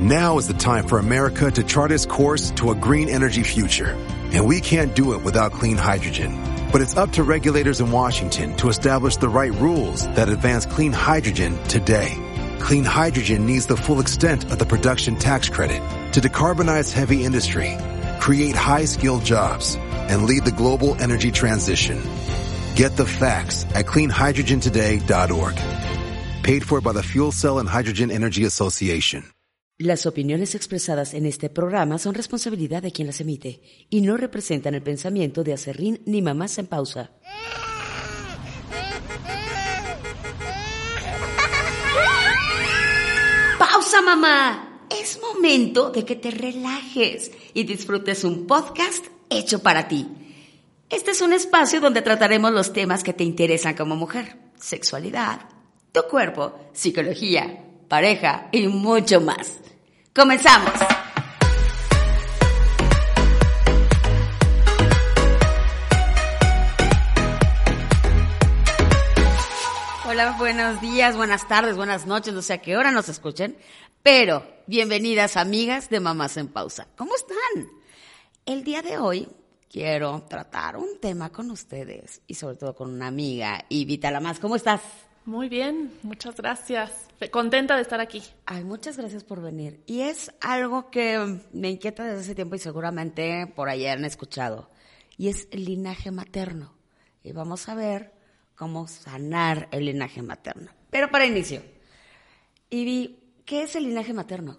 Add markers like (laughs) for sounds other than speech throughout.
Now is the time for America to chart its course to a green energy future. And we can't do it without clean hydrogen. But it's up to regulators in Washington to establish the right rules that advance clean hydrogen today. Clean hydrogen needs the full extent of the production tax credit to decarbonize heavy industry, create high-skilled jobs, and lead the global energy transition. Get the facts at cleanhydrogentoday.org. Paid for by the Fuel Cell and Hydrogen Energy Association. Las opiniones expresadas en este programa son responsabilidad de quien las emite y no representan el pensamiento de Acerrín ni Mamás en Pausa. ¡Pausa, mamá! Es momento de que te relajes y disfrutes un podcast hecho para ti. Este es un espacio donde trataremos los temas que te interesan como mujer. Sexualidad, tu cuerpo, psicología, pareja y mucho más. ¡Comenzamos! Hola, buenos días, buenas tardes, buenas noches, no sé a qué hora nos escuchen, pero bienvenidas amigas de Mamás en Pausa. ¿Cómo están? El día de hoy quiero tratar un tema con ustedes y sobre todo con una amiga, Ivita Lamas. ¿Cómo estás? Muy bien, muchas gracias. Contenta de estar aquí. Ay, muchas gracias por venir. Y es algo que me inquieta desde hace tiempo y seguramente por ahí han escuchado. Y es el linaje materno. Y vamos a ver cómo sanar el linaje materno. Pero para inicio, Ivy, ¿qué es el linaje materno?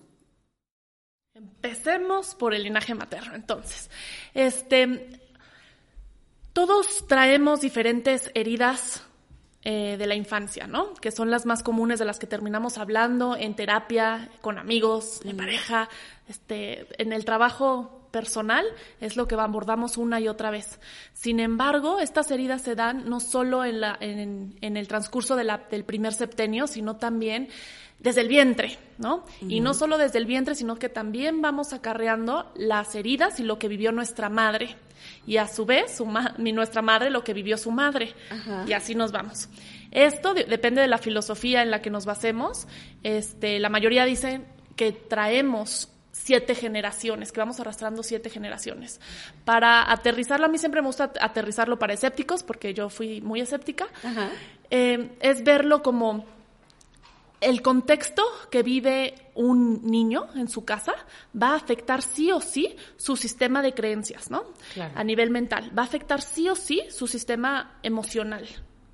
Empecemos por el linaje materno, entonces. Este, todos traemos diferentes heridas eh, de la infancia, ¿no? Que son las más comunes de las que terminamos hablando en terapia, con amigos, en pareja, este, en el trabajo personal, es lo que abordamos una y otra vez. Sin embargo, estas heridas se dan no solo en, la, en, en el transcurso de la, del primer septenio, sino también desde el vientre, ¿no? Y no solo desde el vientre, sino que también vamos acarreando las heridas y lo que vivió nuestra madre. Y a su vez, su nuestra madre lo que vivió su madre. Y así nos vamos. Esto depende de la filosofía en la que nos basemos. Este, la mayoría dicen que traemos siete generaciones, que vamos arrastrando siete generaciones. Para aterrizarlo, a mí siempre me gusta aterrizarlo para escépticos, porque yo fui muy escéptica, eh, es verlo como el contexto que vive un niño en su casa va a afectar sí o sí su sistema de creencias, ¿no? A nivel mental. Va a afectar sí o sí su sistema emocional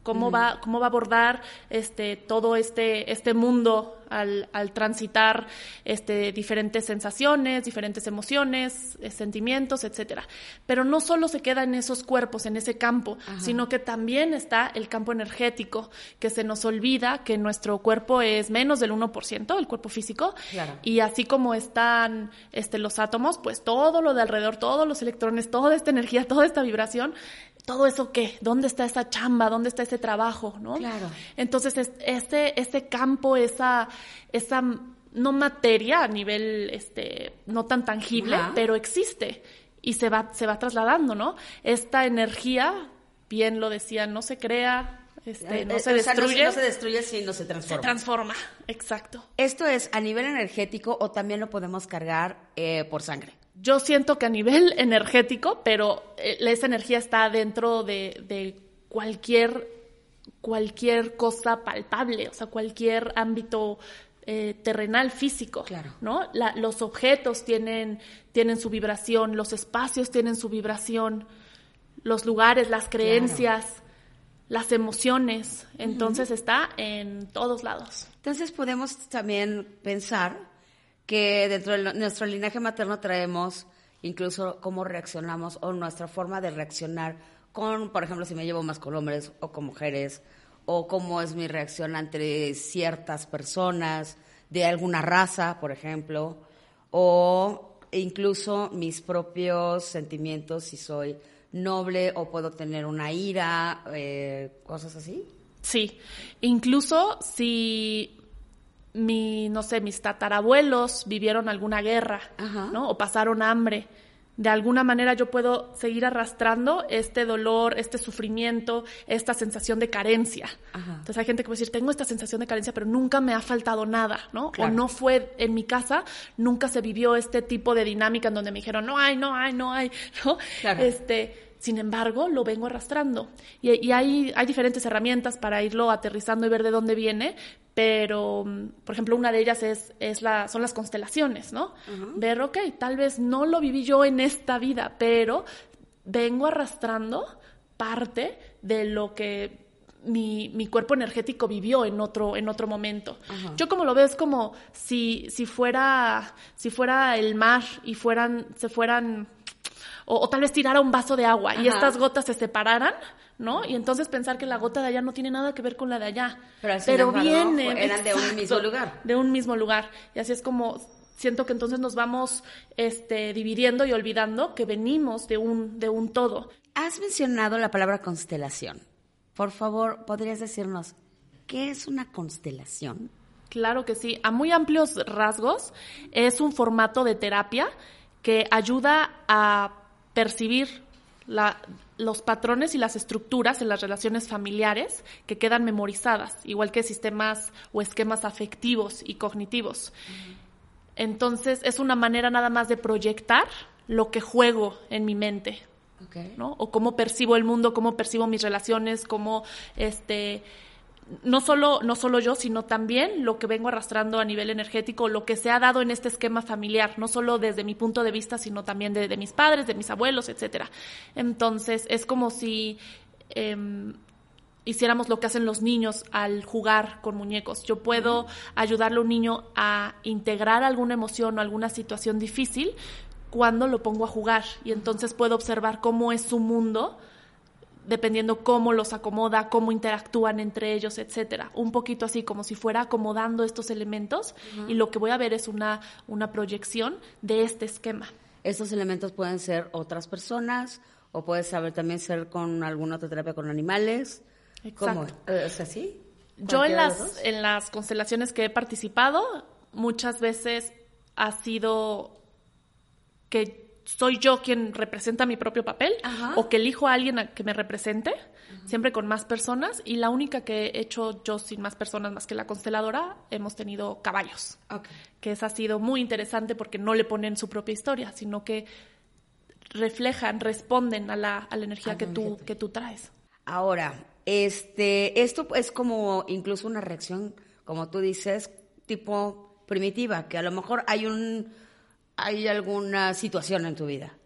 cómo va, cómo va a abordar este, todo este, este mundo al, al transitar este, diferentes sensaciones, diferentes emociones, eh, sentimientos, etcétera. Pero no solo se queda en esos cuerpos, en ese campo, sino que también está el campo energético, que se nos olvida que nuestro cuerpo es menos del 1%, el cuerpo físico, y así como están este, los átomos, pues todo lo de alrededor, todos los electrones, toda esta energía, (laughs) toda esta vibración, todo eso qué, dónde está esa chamba, dónde está ese trabajo, ¿no? Claro. Entonces, este, este campo, esa, esa no materia a nivel este, no tan tangible, pero existe y se va, se va trasladando, ¿no? Esta energía, bien lo decía, no se crea, este, no, Eh, se o sea, destruye. no se destruye, sino se transforma. se transforma, exacto. ¿Esto es a nivel energético o también lo podemos cargar eh, por sangre? Yo siento que a nivel (laughs) energético, pero eh, esa energía está dentro de, de cualquier, cualquier cosa palpable, o sea, cualquier ámbito eh, terrenal, físico, Claro. ¿no? La- los objetos tienen, tienen su vibración, los espacios tienen su vibración, los lugares, las creencias, las emociones, entonces está en todos lados. Entonces podemos también pensar que dentro de nuestro linaje materno traemos incluso cómo reaccionamos o nuestra forma de reaccionar con, por ejemplo, si me llevo más con hombres o con mujeres, o cómo es mi reacción ante ciertas personas de alguna raza, por ejemplo, o incluso mis propios sentimientos, si soy noble o puedo tener una ira, eh, cosas así. Sí, incluso si mi, no sé, mis tatarabuelos vivieron alguna guerra, Ajá. ¿no? O pasaron hambre. de alguna manera yo puedo seguir arrastrando este dolor, este sufrimiento, esta sensación de carencia. Entonces hay gente que puede decir, tengo esta sensación de carencia, pero nunca me ha faltado nada, ¿no? O no fue en mi casa, nunca se vivió este tipo de dinámica en donde me dijeron, no hay, no hay, no hay, (laughs) ¿no? Este, sin embargo, lo vengo arrastrando. Y, hay, hay, diferentes herramientas para irlo aterrizando y ver de dónde viene, pero, por ejemplo, una de ellas es, es la, son las constelaciones, ¿no? Ver, ok, tal vez no lo viví yo en esta vida, pero vengo arrastrando parte de lo que mi, mi, cuerpo energético vivió en otro, en otro momento. Yo como lo veo es como si, si, fuera, si fuera el mar y fueran, se fueran o, tal vez tirara un vaso de agua y estas gotas se separaran, ¿no? Y entonces pensar que la gota de allá no tiene nada que ver con la de allá. Pero, viene. Eran de un mismo lugar. De un mismo lugar. Y así es como siento que entonces nos vamos este, dividiendo y olvidando que venimos de un, de un todo. Has mencionado la palabra constelación. Por favor, ¿podrías decirnos qué es una constelación? Claro que sí. A muy amplios rasgos, es un formato de terapia que ayuda a percibir los patrones y las estructuras en las relaciones familiares que quedan memorizadas, igual que sistemas o esquemas afectivos y cognitivos. Entonces, es una manera nada más de proyectar lo que juego en mi mente. ¿no? O cómo percibo el mundo, cómo percibo mis relaciones, cómo este no solo, no solo yo, sino también lo que vengo arrastrando a nivel energético, lo que se ha dado en este esquema familiar, no solo desde mi punto de vista, sino también de, mis padres, de mis abuelos, etcétera. Entonces, es como si em, hiciéramos lo que hacen los niños al jugar con muñecos. Yo puedo ayudarle a un niño a integrar alguna emoción o alguna situación difícil cuando lo pongo a jugar y entonces puedo observar cómo es su mundo dependiendo cómo los acomoda, cómo interactúan entre ellos, etcétera. Un poquito así, como si fuera acomodando estos elementos y lo que voy a ver es una, una proyección de este esquema. Estos elementos pueden ser otras personas o puede saber también ser con alguna otra terapia con animales. Exacto. ¿Cómo? ¿Es así? Yo en las, en las constelaciones que he participado, muchas veces ha sido que soy yo quien representa mi propio papel o que elijo a alguien que me represente, siempre con más personas. Y la única que he hecho yo sin más personas más que la consteladora, hemos tenido caballos. Que esa ha sido muy interesante porque no le ponen su propia historia, sino que reflejan, responden a la, a la energía que tú, que tú traes. Ahora, este, esto es como incluso una reacción, como tú dices, tipo primitiva, que a lo mejor hay un hay alguna situación en tu vida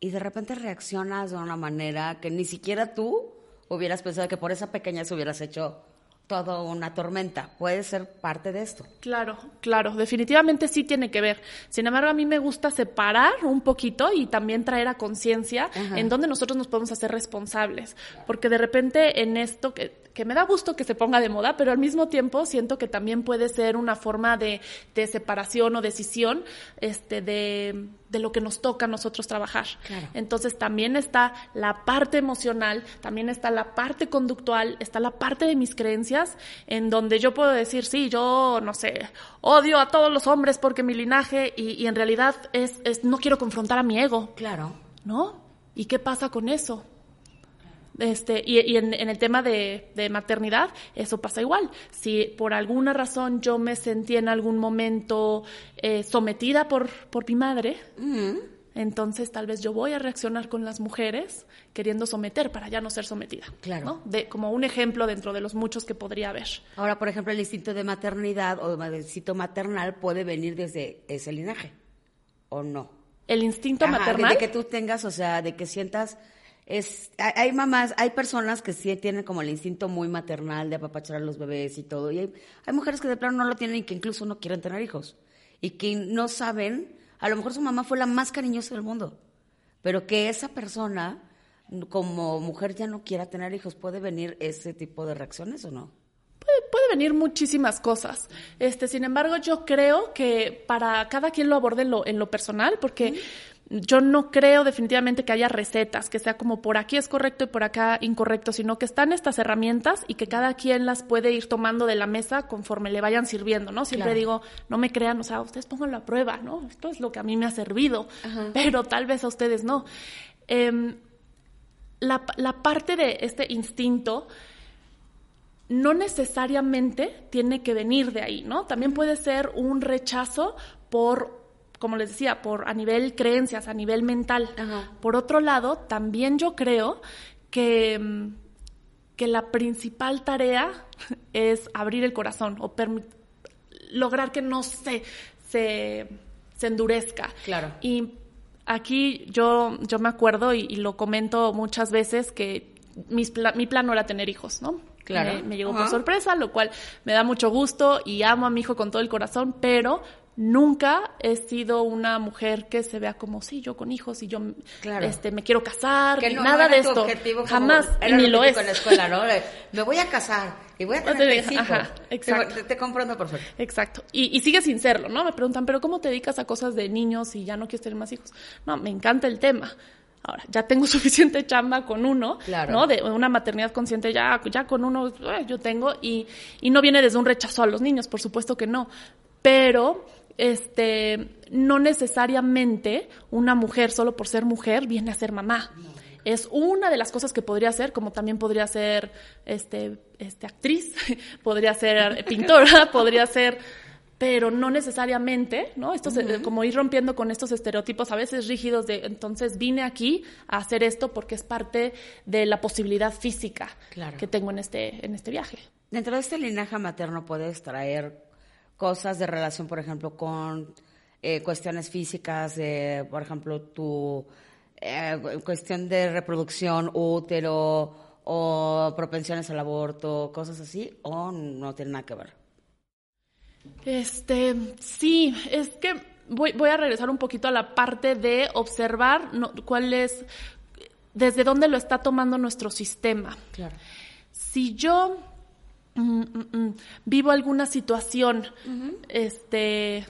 y de repente reaccionas de una manera que ni siquiera tú hubieras pensado que por esa pequeña se hubieras hecho toda una tormenta. Puede ser parte de esto. Claro, claro, definitivamente sí tiene que ver. Sin embargo, a mí me gusta separar un poquito y también traer a conciencia en dónde nosotros nos podemos hacer responsables. Porque de repente en esto que que me da gusto que se ponga de moda, pero al mismo tiempo siento que también puede ser una forma de, separación o decisión este, de, lo que nos toca a nosotros trabajar. Entonces también está la parte emocional, también está la parte conductual, está la parte de mis creencias, en donde yo puedo decir, sí, yo, no sé, odio a todos los hombres porque mi linaje, y, en realidad es, es, no quiero confrontar a mi ego. Claro. ¿No? ¿Y qué pasa con eso? Este, y, en, el tema de, maternidad, eso pasa igual. Si por alguna razón yo me sentí en algún momento eh, sometida por, por mi madre, entonces tal vez yo voy a reaccionar con las mujeres queriendo someter para ya no ser sometida. Claro. De, como un ejemplo dentro de los muchos que podría haber. Ahora, por ejemplo, el instinto de maternidad o el instinto maternal puede venir desde ese linaje, ¿o no? El instinto maternal. De que tú tengas, o sea, de que sientas es, hay mamás, hay personas que sí tienen como el instinto muy maternal de apapachar a los bebés y todo, y hay, mujeres que de plano no lo tienen y que incluso no quieren tener hijos, y que no saben, a lo mejor su mamá fue la más cariñosa del mundo, pero que esa persona como mujer ya no quiera tener hijos, ¿puede venir ese tipo de reacciones o no? Puede, venir muchísimas cosas. Este, sin embargo, yo creo que para cada quien lo aborde en lo, en lo personal, porque yo no creo definitivamente que haya recetas, que sea como por aquí es correcto y por acá incorrecto, sino que están estas herramientas y que cada quien las puede ir tomando de la mesa conforme le vayan sirviendo, ¿no? Siempre digo, no me crean, o sea, ustedes pónganlo a prueba, ¿no? Esto es lo que a mí me ha servido, pero tal vez a ustedes no. Em, la, la parte de este instinto no necesariamente tiene que venir de ahí, ¿no? También puede ser un rechazo por como les decía, por a nivel creencias, a nivel mental. Por otro lado, también yo creo que, mm, que la principal tarea (laughs) es abrir el corazón o lograr que no se, se, endurezca. Claro. Y aquí yo, yo me acuerdo y, lo comento muchas veces que mi plan no era tener hijos, ¿no? Claro. Me, llegó por sorpresa, lo cual me da mucho gusto y amo a mi hijo con todo el corazón, pero nunca he sido una mujer que se vea como sí yo con hijos y yo este me quiero casar que nada de esto. jamás ni lo es. en la escuela no me voy a casar y voy a tener hijos exacto. Te, te, comprendo perfecto exacto. Y, y sigue sin serlo no me preguntan pero cómo te dedicas a cosas de niños y ya no quieres tener más hijos no me encanta el tema. Ahora, ya tengo (laughs) suficiente chamba con uno, ¿no? De una maternidad consciente, ya, ya con uno eh, yo tengo, y, y no viene desde un rechazo a los niños, por supuesto que no. Pero este, no necesariamente una mujer, solo por ser mujer, viene a ser mamá. Es una de las cosas que podría ser, como también podría ser este, este actriz, (laughs) podría ser (laughs) pintora, podría ser, pero no necesariamente, ¿no? Esto como ir rompiendo con estos estereotipos a veces rígidos de entonces vine aquí a hacer esto porque es parte de la posibilidad física que tengo en este, en este viaje. Dentro de este linaje materno puedes traer cosas de relación, por ejemplo, con eh, cuestiones físicas, de, por ejemplo, tu eh, cuestión de reproducción, útero o propensiones al aborto, cosas así, o no tiene nada que ver? Este, sí, es que voy, voy a regresar un poquito a la parte de observar cuál es, desde dónde lo está tomando nuestro sistema. Claro. Si yo Mm, mm, mm. vivo alguna situación, este,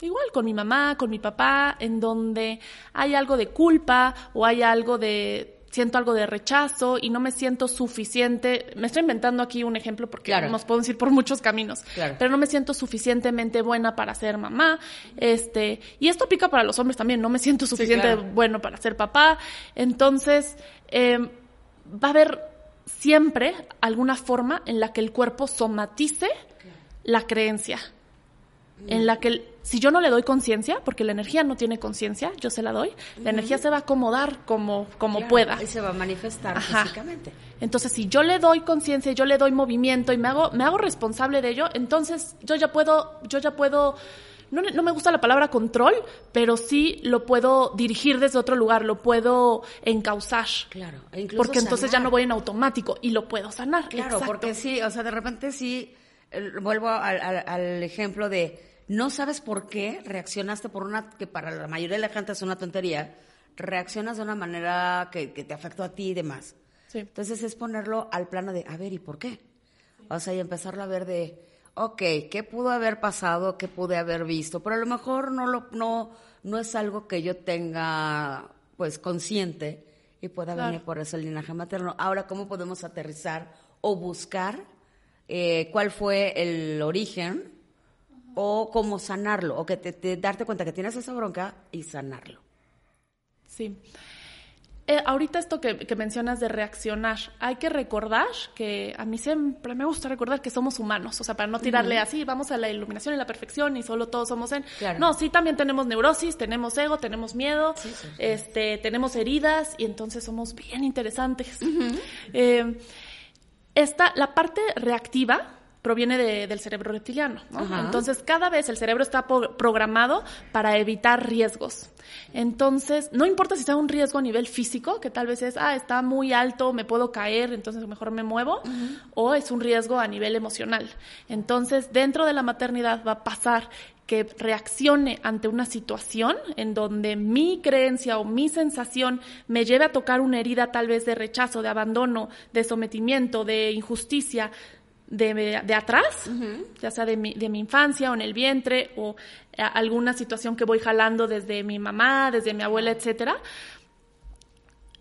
igual con mi mamá, con mi papá, en donde hay algo de culpa o hay algo de siento algo de rechazo y no me siento suficiente. Me estoy inventando aquí un ejemplo porque nos podemos ir por muchos caminos, pero no me siento suficientemente buena para ser mamá. Este, y esto aplica para los hombres también, no me siento suficientemente bueno para ser papá. Entonces, eh, va a haber siempre alguna forma en la que el cuerpo somatice la creencia. En la que si yo no le doy conciencia, porque la energía no tiene conciencia, yo se la doy, la energía se va a acomodar como, como pueda. Y se va a manifestar físicamente. Entonces, si yo le doy conciencia, yo le doy movimiento y me hago, me hago responsable de ello, entonces yo ya puedo, yo ya puedo no, no, me gusta la palabra control, pero sí lo puedo dirigir desde otro lugar, lo puedo encauzar. Claro, e incluso Porque entonces ya no voy en automático y lo puedo sanar. Claro, porque sí, o sea, de repente sí, vuelvo al, ejemplo de no sabes por qué reaccionaste por una que para la mayoría de la gente es una tontería, reaccionas de una manera que, te afectó a ti y demás. Sí. Entonces es ponerlo al plano de, a ver, ¿y por qué? O sea, y empezarlo a ver de, ok, ¿qué pudo haber pasado? ¿Qué pude haber visto? Pero a lo mejor no, lo, no, no es algo que yo tenga pues consciente y pueda venir por ese linaje materno. Ahora, ¿cómo podemos aterrizar o buscar eh, cuál fue el origen o cómo sanarlo? O que te, darte cuenta que tienes esa bronca y sanarlo. Sí. Eh, ahorita esto que, mencionas de reaccionar, hay que recordar que a mí siempre me gusta recordar que somos humanos, o sea, para no tirarle así, vamos a la iluminación y la perfección y solo todos somos en... No, sí, también tenemos neurosis, tenemos ego, tenemos miedo, este, tenemos heridas y entonces somos bien interesantes. Eh, esta, la parte reactiva, proviene del cerebro reptiliano. Entonces, cada vez el cerebro está programado para evitar riesgos. Entonces, no importa si sea un riesgo a nivel físico, que tal vez es, ah, está muy alto, me puedo caer, entonces mejor me muevo, o es un riesgo a nivel emocional. Entonces, dentro de la maternidad va a pasar que reaccione ante una situación en donde mi creencia o mi sensación me lleve a tocar una herida tal vez de rechazo, de abandono, de sometimiento, de injusticia, de, de atrás, ya sea de mi, de mi infancia o en el vientre o alguna situación que voy jalando desde mi mamá, desde mi abuela, etcétera,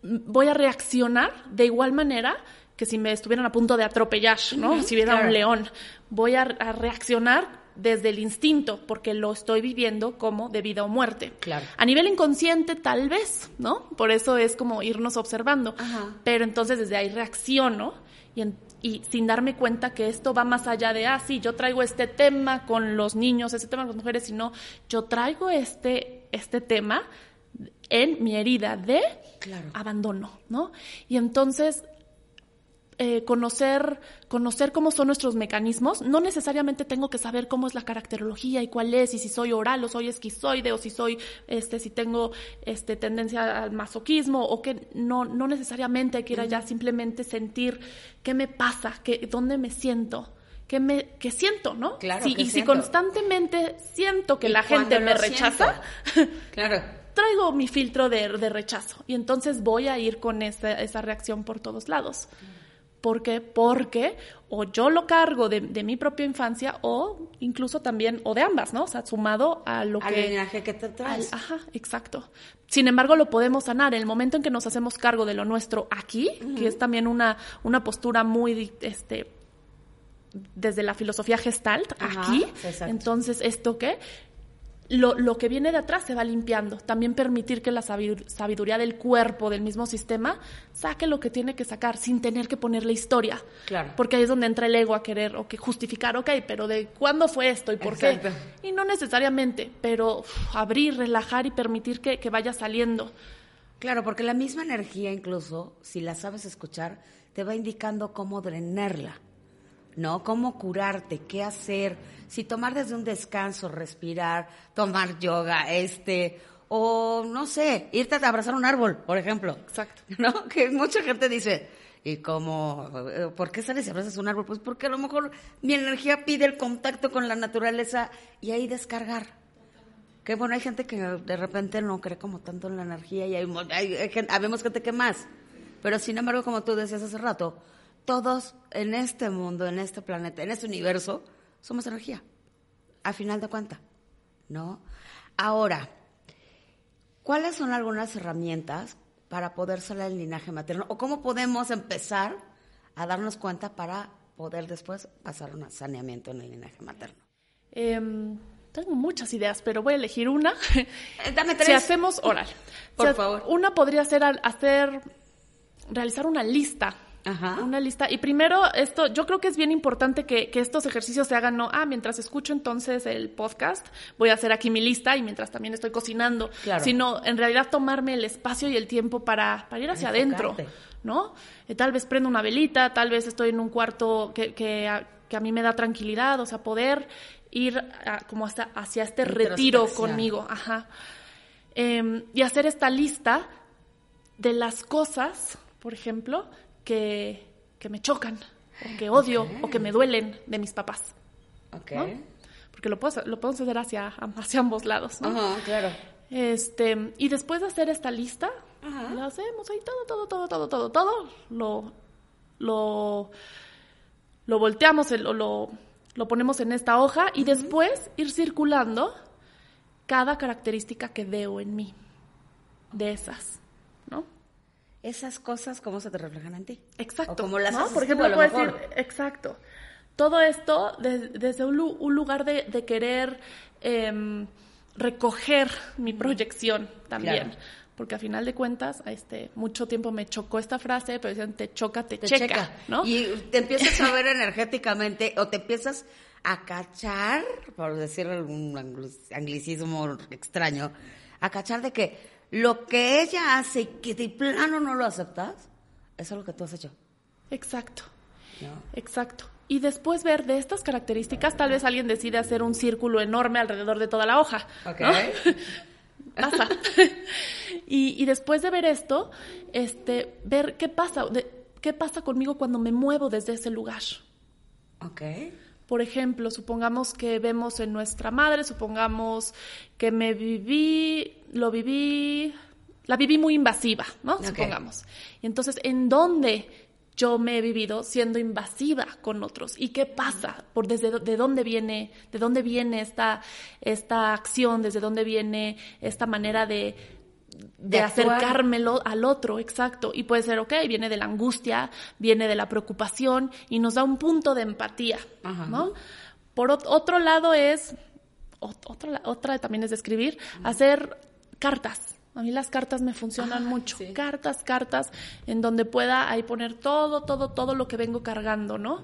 voy a reaccionar de igual manera que si me estuvieran a punto de atropellar, ¿no? si hubiera un león, voy a, reaccionar desde el instinto, porque lo estoy viviendo como de vida o muerte. Claro. A nivel inconsciente, tal vez, ¿no? Por eso es como irnos observando. Pero entonces desde ahí reacciono y, y, sin darme cuenta que esto va más allá de, ah, sí, yo traigo este tema con los niños, este tema con las mujeres, sino yo traigo este, este tema en mi herida de abandono, ¿no? Y entonces eh, conocer, conocer cómo son nuestros mecanismos. No necesariamente tengo que saber cómo es la caracterología y cuál es, y si soy oral o soy esquizoide, o si soy, este, si tengo este, tendencia al masoquismo, o que no, no necesariamente hay que ir allá, simplemente sentir qué me pasa, qué, dónde me siento. Que, me, que siento, ¿no? Claro. y si constantemente siento que la gente me rechaza, (laughs) claro traigo mi filtro de, de, rechazo y entonces voy a ir con esa, esa reacción por todos lados. ¿Por qué? Porque o yo lo cargo de, de, mi propia infancia o incluso también, o de ambas, ¿no? O sea, sumado a lo al que... linaje que te traes. ajá, exacto. Sin embargo, lo podemos sanar en el momento en que nos hacemos cargo de lo nuestro aquí, que es también una, una postura muy, este, desde la filosofía gestalt, aquí. Entonces, ¿esto qué? Lo, lo, que viene de atrás se va limpiando. También permitir que la sabiduría del cuerpo, del mismo sistema, saque lo que tiene que sacar sin tener que ponerle historia. Claro. Porque ahí es donde entra el ego a querer o que justificar, ok, pero ¿de cuándo fue esto y por qué? Y no necesariamente, pero abrir, relajar y permitir que, que vaya saliendo. Claro, porque la misma energía incluso, si la sabes escuchar, te va indicando cómo drenarla. ¿No? Cómo curarte, qué hacer, si tomar desde un descanso, respirar, tomar yoga, este, o no sé, irte a abrazar un árbol, por ejemplo. Exacto. (laughs) ¿No? Que mucha gente dice, ¿y cómo? ¿Por qué sales y abrazas un árbol? Pues porque a lo mejor mi energía pide el contacto con la naturaleza y ahí descargar. Que bueno, hay gente que de repente no cree como tanto en la energía y hay, hay, hay gente que más. Pero sin embargo, como tú decías hace rato, todos en este mundo, en este planeta, en este universo, somos energía, a final de cuentas, ¿no? Ahora, ¿cuáles son algunas herramientas para poder salir del linaje materno? ¿O cómo podemos empezar a darnos cuenta para poder después pasar un saneamiento en el linaje materno? Em, tengo muchas ideas, pero voy a elegir una. Eh, dame tres. Si hacemos oral. Por favor. Una podría ser hacer, realizar una lista una lista. Y primero, esto, yo creo que es bien importante que, estos ejercicios se hagan, no, ah, mientras escucho entonces el podcast, voy a hacer aquí mi lista y mientras también estoy cocinando. Sino, en realidad, tomarme el espacio y el tiempo para, para ir hacia adentro, ¿no? Eh, tal vez prendo una velita, tal vez estoy en un cuarto que, que, a, mí me da tranquilidad, o sea, poder ir como hasta, hacia este retiro conmigo, ajá. Em, y hacer esta lista de las cosas, por ejemplo, que, que me chocan, o que odio, o que me duelen de mis papás. Ok. Porque lo, puedo, lo podemos hacer hacia, hacia ambos lados, ¿no? Ajá, claro. Este, y después de hacer esta lista, lo hacemos ahí todo, todo, todo, todo, todo, todo, lo, lo, lo volteamos, lo, lo, lo ponemos en esta hoja y después ir circulando cada característica que veo en mí, de esas, ¿no? Esas cosas cómo se te reflejan en ti. Exacto. como las Por ejemplo, puedes decir, exacto. Todo esto desde un, lugar de, querer em, recoger mi proyección también. Porque a final de cuentas, este, mucho tiempo me chocó esta frase, pero decían, te choca, te, checa, ¿no? Y te empiezas a ver (laughs) energéticamente o te empiezas a cachar, por decir un anglicismo extraño, a cachar de que lo que ella hace y que de plano no lo aceptas, eso es lo que tú has hecho. Exacto. Exacto. Y después ver de estas características, tal vez alguien decide hacer un círculo enorme alrededor de toda la hoja. Ok. (laughs) pasa. (laughs) y, y, después de ver esto, este, ver qué pasa, qué pasa conmigo cuando me muevo desde ese lugar. Ok. Por ejemplo, supongamos que vemos en nuestra madre, supongamos que me viví, lo viví, la viví muy invasiva, ¿no? Supongamos. Y entonces, ¿en dónde yo me he vivido siendo invasiva con otros. ¿Y qué pasa? Por desde de dónde viene, de dónde viene esta, esta acción, desde dónde viene esta manera de, de, acercármelo al otro, exacto. Y puede ser, ok, viene de la angustia, viene de la preocupación y nos da un punto de empatía, ¿no? Por otro lado es, otra, otra también es de escribir, hacer cartas a mí las cartas me funcionan mucho. Cartas, cartas, en donde pueda ahí poner todo, todo, todo lo que vengo cargando, ¿no?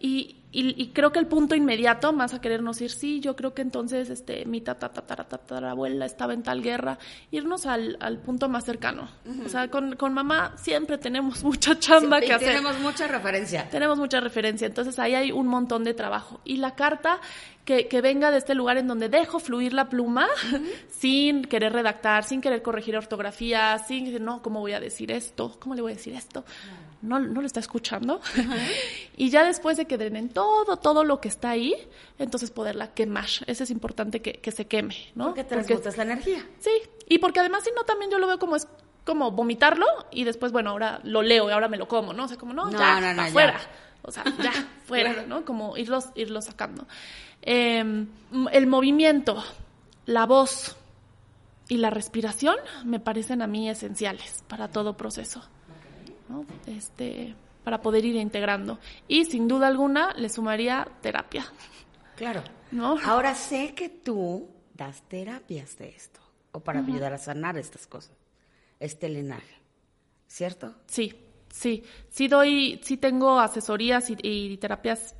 Y, y, creo que el punto inmediato, más a querernos ir, sí, yo creo que entonces este, mi abuela estaba en tal guerra, irnos al, al punto más cercano. O sea, con, con, mamá siempre tenemos (laughs) mucha chamba que hacer. Tenemos mucha referencia. Tenemos mucha referencia, entonces ahí hay un montón de trabajo. Y la carta que, que venga de este lugar en donde dejo fluir la pluma (laughs) sin querer redactar, sin querer corregir ortografía, sin decir, no, ¿cómo voy a decir esto? ¿Cómo le voy a decir esto? no, no lo está escuchando. (laughs) y ya después de que drenen todo, todo lo que está ahí, entonces poderla quemar. Eso es importante que, que se queme, ¿no? Porque transmutas la energía. Sí, y porque además si no también yo lo veo como es como vomitarlo y después, bueno, ahora lo leo y ahora me lo como, ¿no? O sea, como, no, ya, no, fuera. O sea, ya, (laughs) fuera, ¿no? Como irlos, irlos sacando. Em, el movimiento, la voz y la respiración me parecen a mí esenciales para todo proceso. Este, para poder ir integrando. Y sin duda alguna le sumaría terapia. Claro. ¿No? Ahora sé que tú das terapias de esto, o para ayudar a sanar estas cosas, este linaje, ¿cierto? Sí, sí, sí doy, sí tengo asesorías y, terapias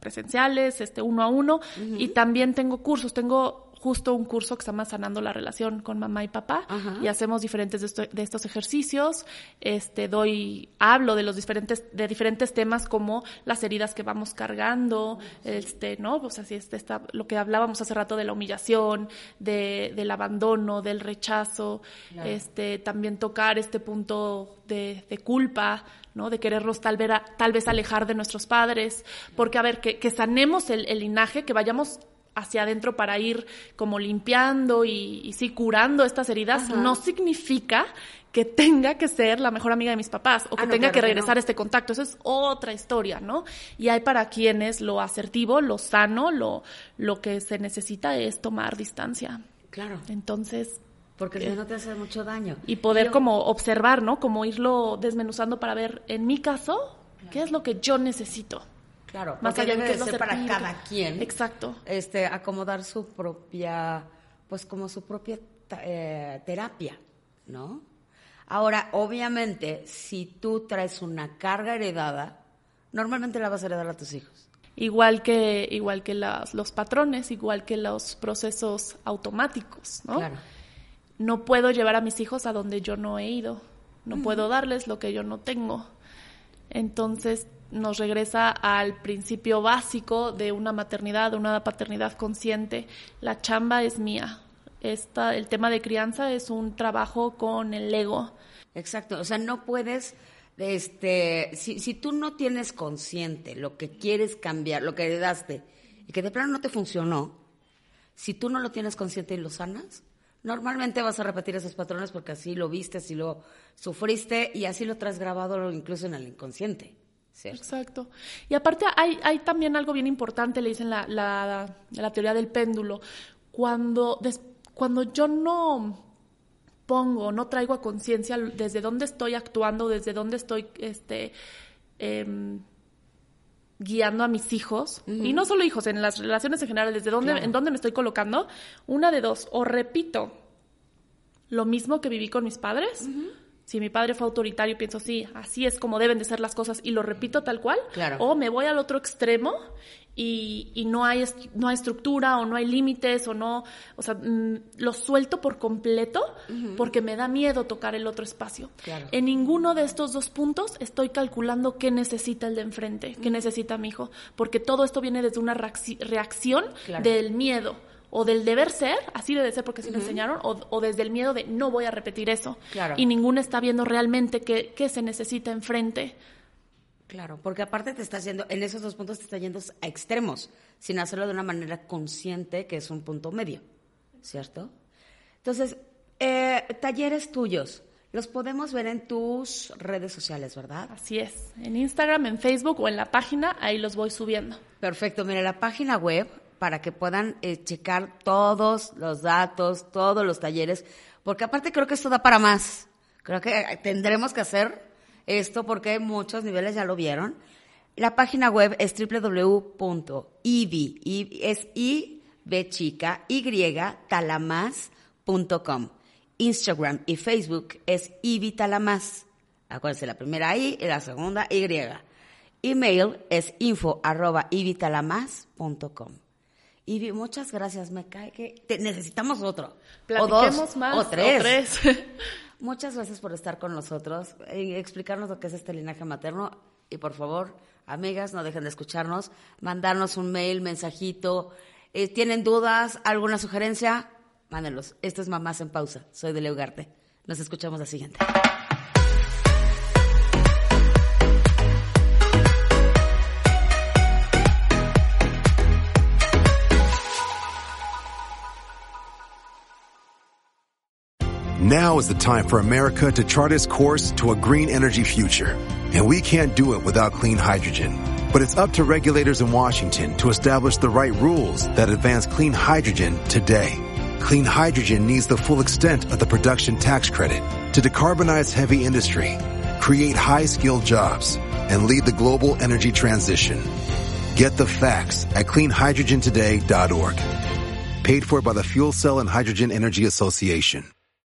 presenciales, este uno a uno, y también tengo cursos, tengo justo un curso que se llama Sanando la relación con mamá y papá y hacemos diferentes de, estos ejercicios. Este doy hablo de los diferentes de diferentes temas como las heridas que vamos cargando, este, ¿no? O sea, si este está lo que hablábamos hace rato de la humillación, de, del abandono, del rechazo, este también tocar este punto de, de culpa, ¿no? De quererlos tal vez, tal vez alejar de nuestros padres, porque a ver, que, que sanemos el, el, linaje, que vayamos hacia adentro para ir como limpiando y, sí curando estas heridas, no significa que tenga que ser la mejor amiga de mis papás o que ah, tenga que regresar este contacto. Eso es otra historia, ¿no? Y hay para quienes lo asertivo, lo sano, lo, lo que se necesita es tomar distancia. Claro. Entonces, porque si no te hace mucho daño. Y poder como observar, ¿no? Como irlo desmenuzando para ver, en mi caso, qué es lo que yo necesito. Claro, más allá de que ser para cada quien. Exacto. Este, acomodar su propia, pues como su propia eh, terapia, ¿no? Ahora, obviamente, si tú traes una carga heredada, normalmente la vas a heredar a tus hijos. Igual que, igual que los patrones, igual que los procesos automáticos, ¿no? Claro. No puedo llevar a mis hijos a donde yo no he ido. No puedo darles lo que yo no tengo. Entonces, nos regresa al principio básico de una maternidad, de una paternidad consciente. La chamba es mía. Esta, el tema de crianza es un trabajo con el ego. Exacto, o sea, no puedes, este, si, si tú no tienes consciente lo que quieres cambiar, lo que heredaste, y que de plano no te funcionó, si tú no lo tienes consciente y lo sanas, normalmente vas a repetir esos patrones porque así lo viste, así lo sufriste y así lo traes grabado incluso en el inconsciente. Exacto. Y aparte hay, hay también algo bien importante, le dicen la, la, la teoría del péndulo. Cuando, cuando yo no pongo, no traigo a conciencia desde dónde estoy actuando, desde dónde estoy este, em, guiando a mis hijos, y no solo hijos, en las relaciones en general, desde dónde, en dónde me estoy colocando, una de dos, o repito lo mismo que viví con mis padres, si mi padre fue autoritario, pienso, sí, así es como deben de ser las cosas y lo repito tal cual. O me voy al otro extremo y, y no, hay, no hay estructura o no hay límites o no, o sea, mm, lo suelto por completo porque me da miedo tocar el otro espacio. En ninguno de estos dos puntos estoy calculando qué necesita el de enfrente, qué necesita mi hijo, porque todo esto viene desde una reacción del miedo o del deber ser, así debe ser porque así lo enseñaron, o, desde el miedo de no voy a repetir eso. Claro. Y ninguno está viendo realmente qué, qué se necesita enfrente. Claro, porque aparte te está yendo, en esos dos puntos te está yendo a extremos, sin hacerlo de una manera consciente, que es un punto medio, ¿cierto? Entonces, eh, talleres tuyos, Los podemos ver en tus redes sociales, ¿verdad? Así es, en Instagram, en Facebook o en la página, ahí los voy subiendo. Perfecto, mire, la página web para que puedan eh, checar todos los datos, todos los talleres, porque aparte creo que esto da para más. Creo que eh, tendremos que hacer esto porque muchos niveles, ya lo vieron. La página web es www.ibi, es i b chica y. Instagram y Facebook es ibitalamas. Acuérdense, la primera I y la segunda Y. Email es info arroba ibitalamas.com. Ibi, muchas gracias. Me cae que necesitamos otro. o dos, más. O tres. (laughs) muchas gracias por estar con nosotros y explicarnos lo que es este linaje materno. Y por favor, amigas, no dejen de escucharnos, mandarnos un mail, mensajito. Eh, ¿Tienen dudas? ¿Alguna sugerencia? Mándenlos. Esto es Mamás en Pausa. Soy de Leugarte. Nos escuchamos la siguiente. Now is the time for America to chart its course to a green energy future. And we can't do it without clean hydrogen. But it's up to regulators in Washington to establish the right rules that advance clean hydrogen today. Clean hydrogen needs the full extent of the production tax credit to decarbonize heavy industry, create high-skilled jobs, and lead the global energy transition. Get the facts at cleanhydrogentoday.org. Paid for by the Fuel Cell and Hydrogen Energy Association.